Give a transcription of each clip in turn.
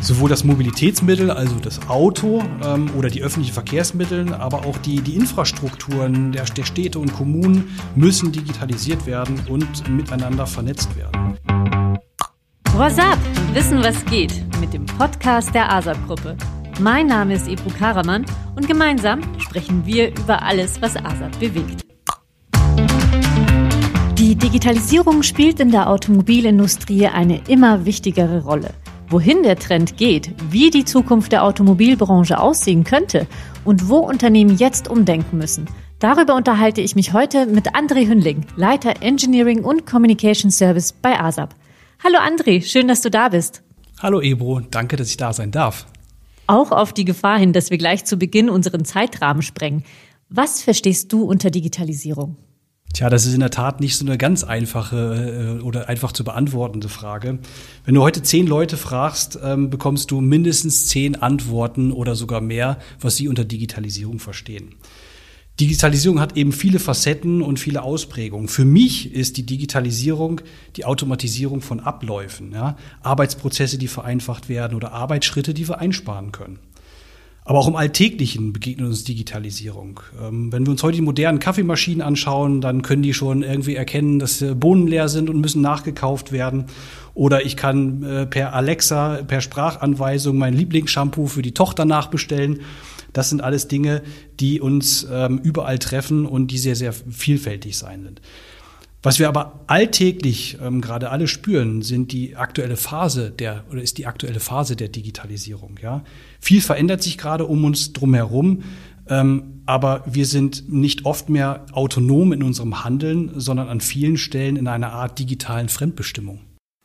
sowohl das Mobilitätsmittel, also das Auto ähm, oder die öffentlichen Verkehrsmittel, aber auch die, die Infrastrukturen der, der Städte und Kommunen müssen digitalisiert werden und miteinander vernetzt werden. What's up? Wissen, was geht mit dem Podcast der ASAP-Gruppe. Mein Name ist Ebru Karaman und gemeinsam sprechen wir über alles, was ASAP bewegt. Die Digitalisierung spielt in der Automobilindustrie eine immer wichtigere Rolle. Wohin der Trend geht, wie die Zukunft der Automobilbranche aussehen könnte und wo Unternehmen jetzt umdenken müssen, darüber unterhalte ich mich heute mit André Hünling, Leiter Engineering und Communication Service bei ASAP. Hallo André, schön, dass du da bist. Hallo Ebro, danke, dass ich da sein darf. Auch auf die Gefahr hin, dass wir gleich zu Beginn unseren Zeitrahmen sprengen. Was verstehst du unter Digitalisierung? Tja, das ist in der Tat nicht so eine ganz einfache äh, oder einfach zu beantwortende Frage. Wenn du heute zehn Leute fragst, ähm, bekommst du mindestens zehn Antworten oder sogar mehr, was sie unter Digitalisierung verstehen. Digitalisierung hat eben viele Facetten und viele Ausprägungen. Für mich ist die Digitalisierung die Automatisierung von Abläufen, ja? Arbeitsprozesse, die vereinfacht werden oder Arbeitsschritte, die wir einsparen können. Aber auch im Alltäglichen begegnet uns Digitalisierung. Ähm, wenn wir uns heute die modernen Kaffeemaschinen anschauen, dann können die schon irgendwie erkennen, dass Bohnen leer sind und müssen nachgekauft werden. Oder ich kann äh, per Alexa, per Sprachanweisung mein Lieblingsshampoo für die Tochter nachbestellen. Das sind alles Dinge, die uns ähm, überall treffen und die sehr, sehr vielfältig sein sind. Was wir aber alltäglich ähm, gerade alle spüren, sind die aktuelle Phase der oder ist die aktuelle Phase der Digitalisierung. Ja, viel verändert sich gerade um uns drumherum, ähm, aber wir sind nicht oft mehr autonom in unserem Handeln, sondern an vielen Stellen in einer Art digitalen Fremdbestimmung.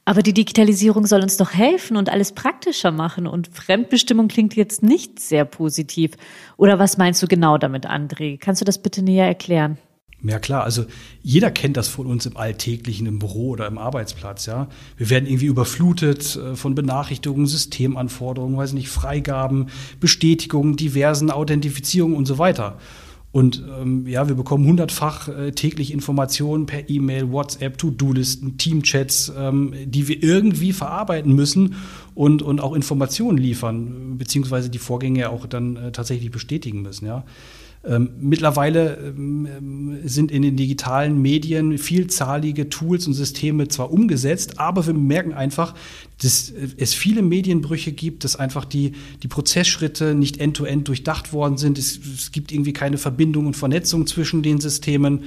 Aber die Digitalisierung soll uns doch helfen und alles praktischer machen. Und Fremdbestimmung klingt jetzt nicht sehr positiv. Oder was meinst du genau damit, André? Kannst du das bitte näher erklären? Ja klar, also jeder kennt das von uns im Alltäglichen, im Büro oder im Arbeitsplatz, ja. Wir werden irgendwie überflutet äh, von Benachrichtigungen, Systemanforderungen, weiß nicht, Freigaben, Bestätigungen, diversen Authentifizierungen und so weiter. Und ähm, ja, wir bekommen hundertfach äh, täglich Informationen per E-Mail, WhatsApp, To-Do-Listen, Teamchats, ähm, die wir irgendwie verarbeiten müssen und, und auch Informationen liefern, beziehungsweise die Vorgänge auch dann äh, tatsächlich bestätigen müssen, ja. Ähm, mittlerweile ähm, sind in den digitalen Medien vielzahlige Tools und Systeme zwar umgesetzt, aber wir merken einfach, dass es viele Medienbrüche gibt, dass einfach die, die Prozessschritte nicht end-to-end -end durchdacht worden sind. Es, es gibt irgendwie keine Verbindung und Vernetzung zwischen den Systemen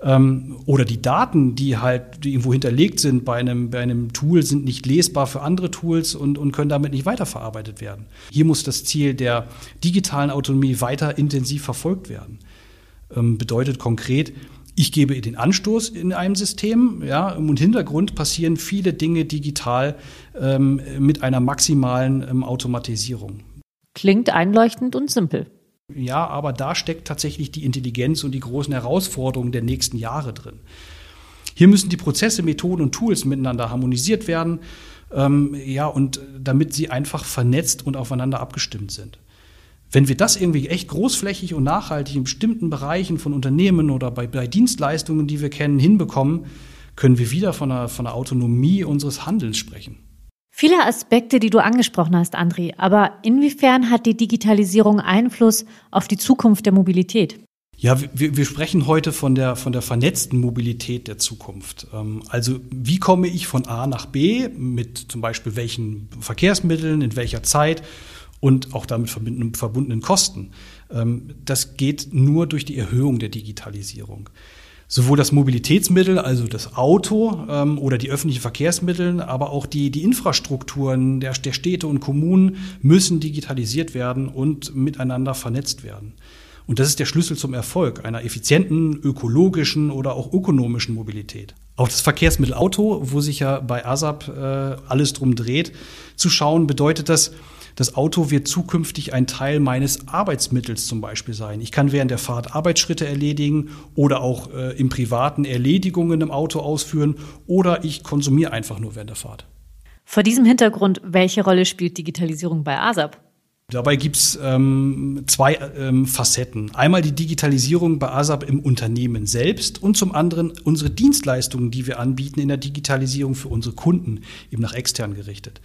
oder die Daten, die halt die irgendwo hinterlegt sind bei einem, bei einem Tool, sind nicht lesbar für andere Tools und, und können damit nicht weiterverarbeitet werden. Hier muss das Ziel der digitalen Autonomie weiter intensiv verfolgt werden. Ähm, bedeutet konkret, ich gebe den Anstoß in einem System, ja, im Hintergrund passieren viele Dinge digital ähm, mit einer maximalen ähm, Automatisierung. Klingt einleuchtend und simpel. Ja, aber da steckt tatsächlich die Intelligenz und die großen Herausforderungen der nächsten Jahre drin. Hier müssen die Prozesse, Methoden und Tools miteinander harmonisiert werden, ähm, ja, und damit sie einfach vernetzt und aufeinander abgestimmt sind. Wenn wir das irgendwie echt großflächig und nachhaltig in bestimmten Bereichen von Unternehmen oder bei, bei Dienstleistungen, die wir kennen, hinbekommen, können wir wieder von einer, von einer Autonomie unseres Handelns sprechen. Viele Aspekte, die du angesprochen hast, André. Aber inwiefern hat die Digitalisierung Einfluss auf die Zukunft der Mobilität? Ja, wir, wir sprechen heute von der, von der vernetzten Mobilität der Zukunft. Ähm, also wie komme ich von A nach B mit zum Beispiel welchen Verkehrsmitteln, in welcher Zeit und auch damit verbundenen Kosten? Ähm, das geht nur durch die Erhöhung der Digitalisierung sowohl das Mobilitätsmittel, also das Auto ähm, oder die öffentlichen Verkehrsmittel, aber auch die, die Infrastrukturen der, der Städte und Kommunen müssen digitalisiert werden und miteinander vernetzt werden. Und das ist der Schlüssel zum Erfolg einer effizienten, ökologischen oder auch ökonomischen Mobilität. Auch das Verkehrsmittel Auto, wo sich ja bei ASAP äh, alles drum dreht, zu schauen, bedeutet das, das Auto wird zukünftig ein Teil meines Arbeitsmittels zum Beispiel sein. Ich kann während der Fahrt Arbeitsschritte erledigen oder auch äh, im Privaten Erledigungen im Auto ausführen oder ich konsumiere einfach nur während der Fahrt. Vor diesem Hintergrund, welche Rolle spielt Digitalisierung bei ASAP? Dabei gibt's ähm, zwei ähm, Facetten. Einmal die Digitalisierung bei ASAP im Unternehmen selbst und zum anderen unsere Dienstleistungen, die wir anbieten in der Digitalisierung für unsere Kunden, eben nach extern gerichtet.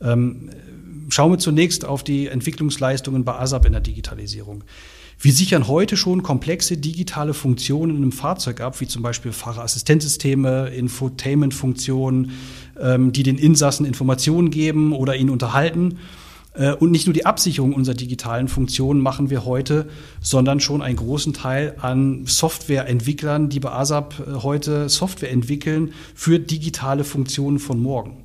Ähm, schauen wir zunächst auf die Entwicklungsleistungen bei ASAP in der Digitalisierung. Wir sichern heute schon komplexe digitale Funktionen im Fahrzeug ab, wie zum Beispiel Fahrerassistenzsysteme, Infotainment-Funktionen, ähm, die den Insassen Informationen geben oder ihn unterhalten. Äh, und nicht nur die Absicherung unserer digitalen Funktionen machen wir heute, sondern schon einen großen Teil an Softwareentwicklern, die bei ASAP äh, heute Software entwickeln für digitale Funktionen von morgen.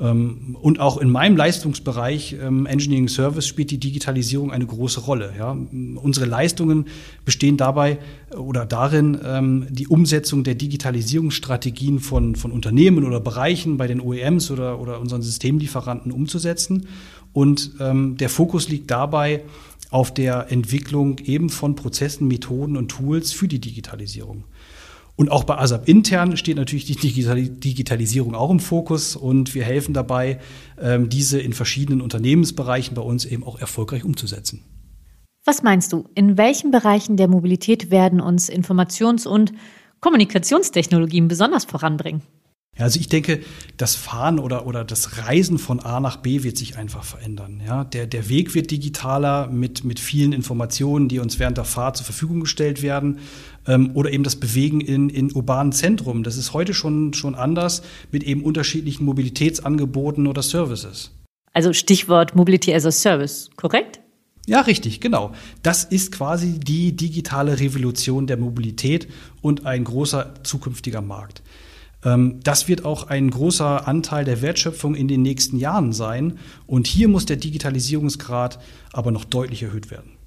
Ähm, und auch in meinem Leistungsbereich ähm, Engineering Service spielt die Digitalisierung eine große Rolle. Ja. Unsere Leistungen bestehen dabei äh, oder darin, ähm, die Umsetzung der Digitalisierungsstrategien von, von Unternehmen oder Bereichen bei den OEMs oder, oder unseren Systemlieferanten umzusetzen. Und der Fokus liegt dabei auf der Entwicklung eben von Prozessen, Methoden und Tools für die Digitalisierung. Und auch bei ASAP intern steht natürlich die Digitalisierung auch im Fokus und wir helfen dabei, ähm, diese in verschiedenen Unternehmensbereichen bei uns eben auch erfolgreich umzusetzen. Was meinst du, in welchen Bereichen der Mobilität werden uns Informations- und Kommunikationstechnologien besonders voranbringen? Ja, also ich denke, das Fahren oder, oder das Reisen von A nach B wird sich einfach verändern. Ja, der, der Weg wird digitaler mit, mit vielen Informationen, die uns während der Fahrt zur Verfügung gestellt werden. Ähm, oder eben das Bewegen in, in urbanen Zentrum. Das ist heute schon, schon anders mit eben unterschiedlichen Mobilitätsangeboten oder Services. Also Stichwort Mobility as a Service, korrekt? Ja, richtig, genau. Das ist quasi die digitale Revolution der Mobilität und ein großer zukünftiger Markt. Ähm, das wird auch ein großer Anteil der Wertschöpfung in den nächsten Jahren sein. Und hier muss der Digitalisierungsgrad aber noch deutlich erhöht werden.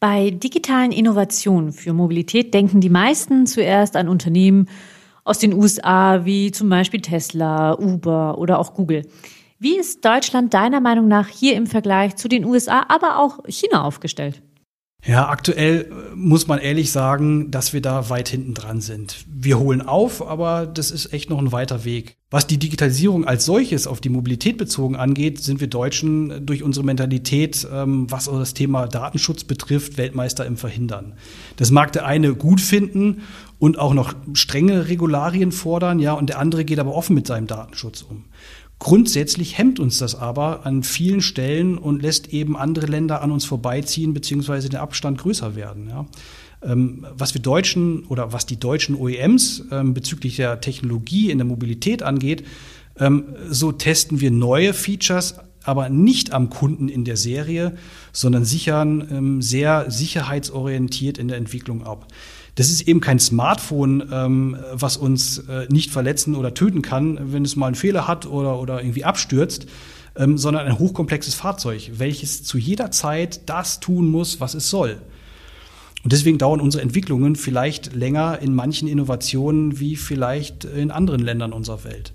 Bei digitalen Innovationen für Mobilität denken die meisten zuerst an Unternehmen aus den USA wie zum Beispiel Tesla, Uber oder auch Google. Wie ist Deutschland deiner Meinung nach hier im Vergleich zu den USA, aber auch China aufgestellt? Ja, aktuell äh, muss man ehrlich sagen, dass wir da weit hinten dran sind. Wir holen auf, aber das ist echt noch ein weiter Weg. Was die Digitalisierung als solches auf die Mobilität bezogen angeht, sind wir Deutschen durch unsere Mentalität, ähm, was das Thema Datenschutz betrifft, Weltmeister im Verhindern. Das mag der eine gut finden und auch noch strenge Regularien fordern, ja, und der andere geht aber offen mit seinem Datenschutz um. Grundsätzlich hemmt uns das aber an vielen Stellen und lässt eben andere Länder an uns vorbeiziehen, beziehungsweise den Abstand größer werden. Ja. Ähm, was wir Deutschen oder was die deutschen OEMs ähm, bezüglich der Technologie in der Mobilität angeht, ähm, so testen wir neue Features, aber nicht am Kunden in der Serie, sondern sichern sehr sicherheitsorientiert in der Entwicklung ab. Das ist eben kein Smartphone, ähm, was uns äh, nicht verletzen oder töten kann, wenn es mal einen Fehler hat oder, oder irgendwie abstürzt, ähm, sondern ein hochkomplexes Fahrzeug, welches zu jeder Zeit das tun muss, was es soll. Und deswegen dauern unsere Entwicklungen vielleicht länger in manchen Innovationen wie vielleicht in anderen Ländern unserer Welt.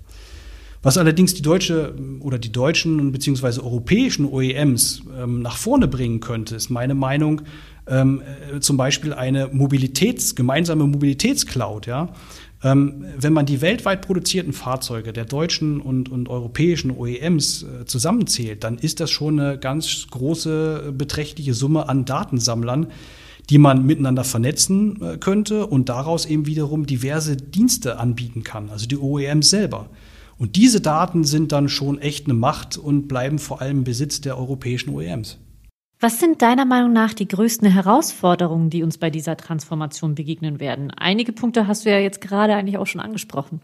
Was allerdings die deutsche oder die deutschen bzw. europäischen OEMs ähm, nach vorne bringen könnte, ist meine Meinung, ähm, äh, zum Beispiel eine Mobilitäts, gemeinsame Mobilitätscloud, ja. Ähm, wenn man die weltweit produzierten Fahrzeuge der deutschen und, und europäischen OEMs äh, zusammenzählt, dann ist das schon eine ganz große, beträchtliche Summe an Datensammlern, die man miteinander vernetzen äh, könnte und daraus eben wiederum diverse Dienste anbieten kann, also die OEMs selber. Und diese Daten sind dann schon echt eine Macht und bleiben vor allem im Besitz der europäischen OEMs. Was sind deiner Meinung nach die größten Herausforderungen, die uns bei dieser Transformation begegnen werden? Einige Punkte hast du ja jetzt gerade eigentlich auch schon angesprochen.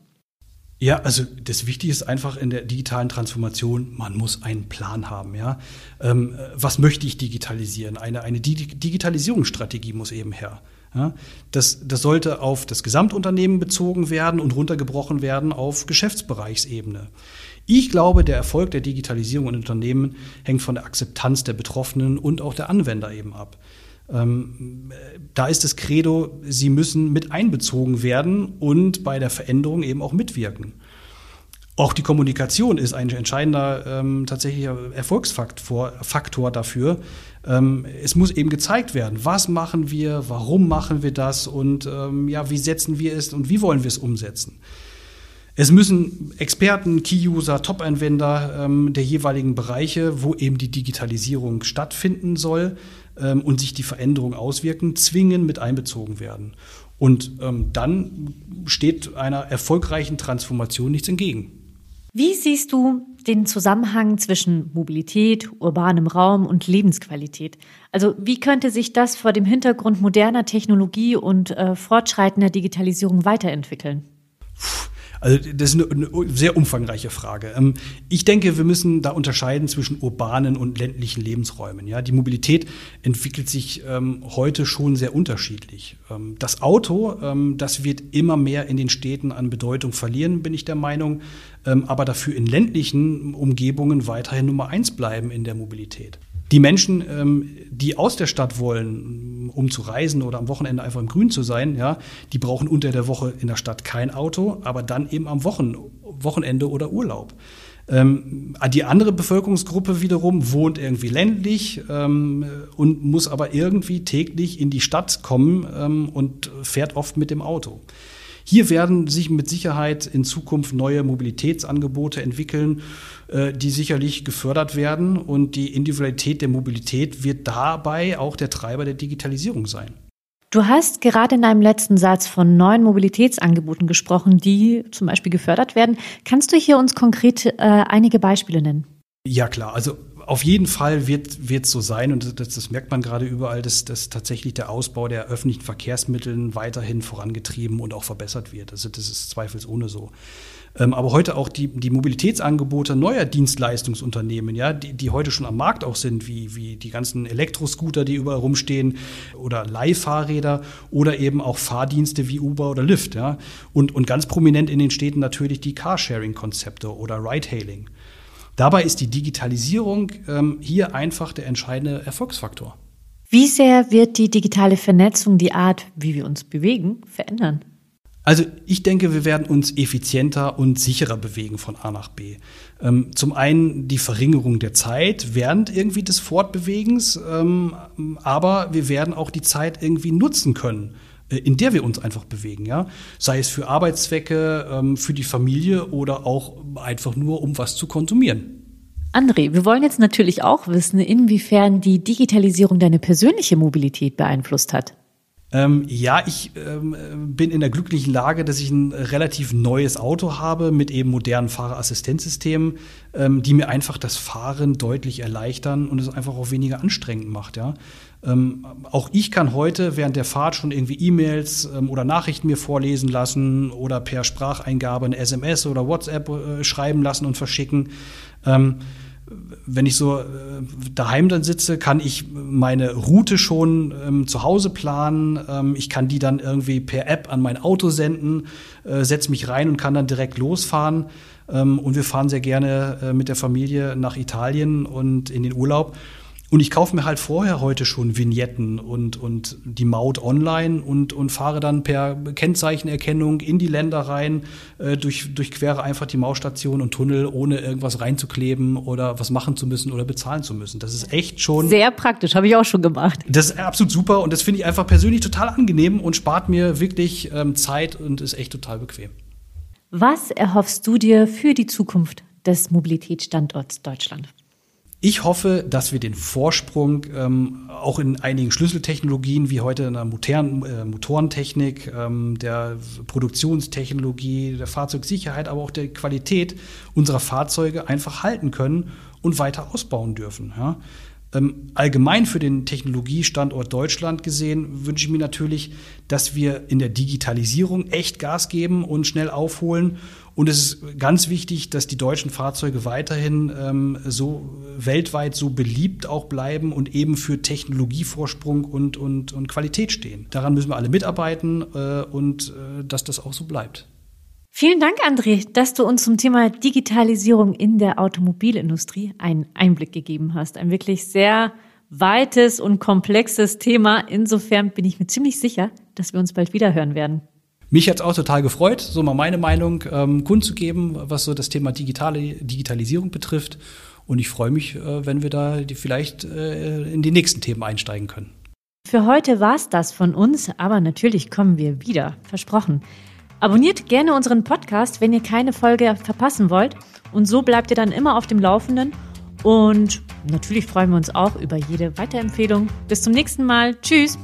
Ja, also das Wichtige ist einfach in der digitalen Transformation, man muss einen Plan haben. Ja, ähm, was möchte ich digitalisieren? Eine eine Digitalisierungsstrategie muss eben her. Ja, das, das sollte auf das Gesamtunternehmen bezogen werden und runtergebrochen werden auf Geschäftsbereichsebene. Ich glaube, der Erfolg der Digitalisierung in Unternehmen hängt von der Akzeptanz der Betroffenen und auch der Anwender eben ab. Ähm, da ist das Credo, sie müssen mit einbezogen werden und bei der Veränderung eben auch mitwirken. Auch die Kommunikation ist ein entscheidender ähm, tatsächlicher Erfolgsfaktor Faktor dafür. Ähm, es muss eben gezeigt werden, was machen wir, warum machen wir das und ähm, ja, wie setzen wir es und wie wollen wir es umsetzen. Es müssen Experten, Key-User, Top-Anwender ähm, der jeweiligen Bereiche, wo eben die Digitalisierung stattfinden soll ähm, und sich die Veränderungen auswirken, zwingend mit einbezogen werden. Und ähm, dann steht einer erfolgreichen Transformation nichts entgegen. Wie siehst du den Zusammenhang zwischen Mobilität, urbanem Raum und Lebensqualität? Also wie könnte sich das vor dem Hintergrund moderner Technologie und äh, fortschreitender Digitalisierung weiterentwickeln? Also das ist eine, eine sehr umfangreiche Frage. Ähm, ich denke, wir müssen da unterscheiden zwischen urbanen und ländlichen Lebensräumen. Ja, die Mobilität entwickelt sich ähm, heute schon sehr unterschiedlich. Ähm, das Auto, das wird immer mehr in den Städten an Bedeutung verlieren, bin ich der Meinung, aber dafür in ländlichen Umgebungen weiterhin Nummer eins bleiben in der Mobilität. Die Menschen, ähm, die aus der Stadt wollen, um zu reisen oder am Wochenende einfach im Grün zu sein, ja, die brauchen unter der Woche in der Stadt kein Auto, aber dann eben am Wochen Wochenende oder Urlaub. Ähm, die andere Bevölkerungsgruppe wiederum wohnt irgendwie ländlich ähm, und muss aber irgendwie täglich in die Stadt kommen ähm, und fährt oft mit dem Auto. Hier werden sich mit Sicherheit in Zukunft neue Mobilitätsangebote entwickeln, äh, die sicherlich gefördert werden. Und die Individualität der Mobilität wird dabei auch der Treiber der Digitalisierung sein. Du hast gerade in deinem letzten Satz von neuen Mobilitätsangeboten gesprochen, die zum Beispiel gefördert werden. Kannst du hier uns konkret äh, einige Beispiele nennen? Ja, klar. Also auf jeden Fall wird es so sein, und das, das, merkt man gerade überall, dass, dass tatsächlich der Ausbau der öffentlichen Verkehrsmittel weiterhin vorangetrieben und auch verbessert wird. Also das ist zweifelsohne so. Ähm, aber heute auch die, die Mobilitätsangebote neuer Dienstleistungsunternehmen, ja, die, die heute schon am Markt auch sind, wie, wie die ganzen Elektroscooter, die überall rumstehen, oder Leihfahrräder oder eben auch Fahrdienste wie Uber oder Lyft. Ja. Und, und ganz prominent in den Städten natürlich die Carsharing-Konzepte oder Ride-Hailing. Dabei ist die Digitalisierung ähm, hier einfach der entscheidende Erfolgsfaktor. Wie sehr wird die digitale Vernetzung die Art, wie wir uns bewegen, verändern? Also ich denke, wir werden uns effizienter und sicherer bewegen von A nach B. Ähm, zum einen die Verringerung der Zeit während irgendwie des Fortbewegens, ähm, aber wir werden auch die Zeit irgendwie nutzen können in der wir uns einfach bewegen, ja. Sei es für Arbeitszwecke, ähm, für die Familie oder auch einfach nur, um was zu konsumieren. André, wir wollen jetzt natürlich auch wissen, inwiefern die Digitalisierung deine persönliche Mobilität beeinflusst hat. Ähm, ja, ich ähm, bin in der glücklichen Lage, dass ich ein relativ neues Auto habe mit eben modernen Fahrerassistenzsystemen, ähm, die mir einfach das Fahren deutlich erleichtern und es einfach auch weniger anstrengend macht. Ja. Ähm, auch ich kann heute während der Fahrt schon irgendwie E-Mails ähm, oder Nachrichten mir vorlesen lassen oder per Spracheingabe eine SMS oder WhatsApp äh, schreiben lassen und verschicken. Wenn ich so äh, daheim dann sitze, kann ich meine Route schon ähm, zu Hause planen. Ähm, ich kann die dann irgendwie per App an mein Auto senden, äh, setze mich rein und kann dann direkt losfahren. Ähm, und wir fahren sehr gerne äh, mit der Familie nach Italien und in den Urlaub. Und ich kaufe mir halt vorher heute schon Vignetten und, und die Maut online und, und fahre dann per Kennzeichenerkennung in die Länder rein, äh, durch, durchquere einfach die Mausstation und Tunnel, ohne irgendwas reinzukleben oder was machen zu müssen oder bezahlen zu müssen. Das ist echt schon. Sehr praktisch, habe ich auch schon gemacht. Das ist absolut super und das finde ich einfach persönlich total angenehm und spart mir wirklich ähm, Zeit und ist echt total bequem. Was erhoffst du dir für die Zukunft des Mobilitätsstandorts Deutschland? Ich hoffe, dass wir den Vorsprung ähm, auch in einigen Schlüsseltechnologien wie heute in der modernen äh, Motorentechnik, ähm, der Produktionstechnologie, der Fahrzeugsicherheit, aber auch der Qualität unserer Fahrzeuge einfach halten können und weiter ausbauen dürfen. Ja? Ähm, allgemein für den Technologiestandort Deutschland gesehen wünsche ich mir natürlich, dass wir in der Digitalisierung echt Gas geben und schnell aufholen. Und es ist ganz wichtig, dass die deutschen Fahrzeuge weiterhin ähm, so weltweit so beliebt auch bleiben und eben für Technologievorsprung und, und, und Qualität stehen. Daran müssen wir alle mitarbeiten äh, und äh, dass das auch so bleibt. Vielen Dank, André, dass du uns zum Thema Digitalisierung in der Automobilindustrie einen Einblick gegeben hast. Ein wirklich sehr weites und komplexes Thema. Insofern bin ich mir ziemlich sicher, dass wir uns bald wieder hören werden. Mich hat es auch total gefreut, so mal meine Meinung ähm, kundzugeben, was so das Thema digitale Digitalisierung betrifft. Und ich freue mich, äh, wenn wir da die vielleicht äh, in die nächsten Themen einsteigen können. Für heute war es das von uns, aber natürlich kommen wir wieder, versprochen. Abonniert gerne unseren Podcast, wenn ihr keine Folge verpassen wollt. Und so bleibt ihr dann immer auf dem Laufenden. Und natürlich freuen wir uns auch über jede Weiterempfehlung. Bis zum nächsten Mal. Tschüss.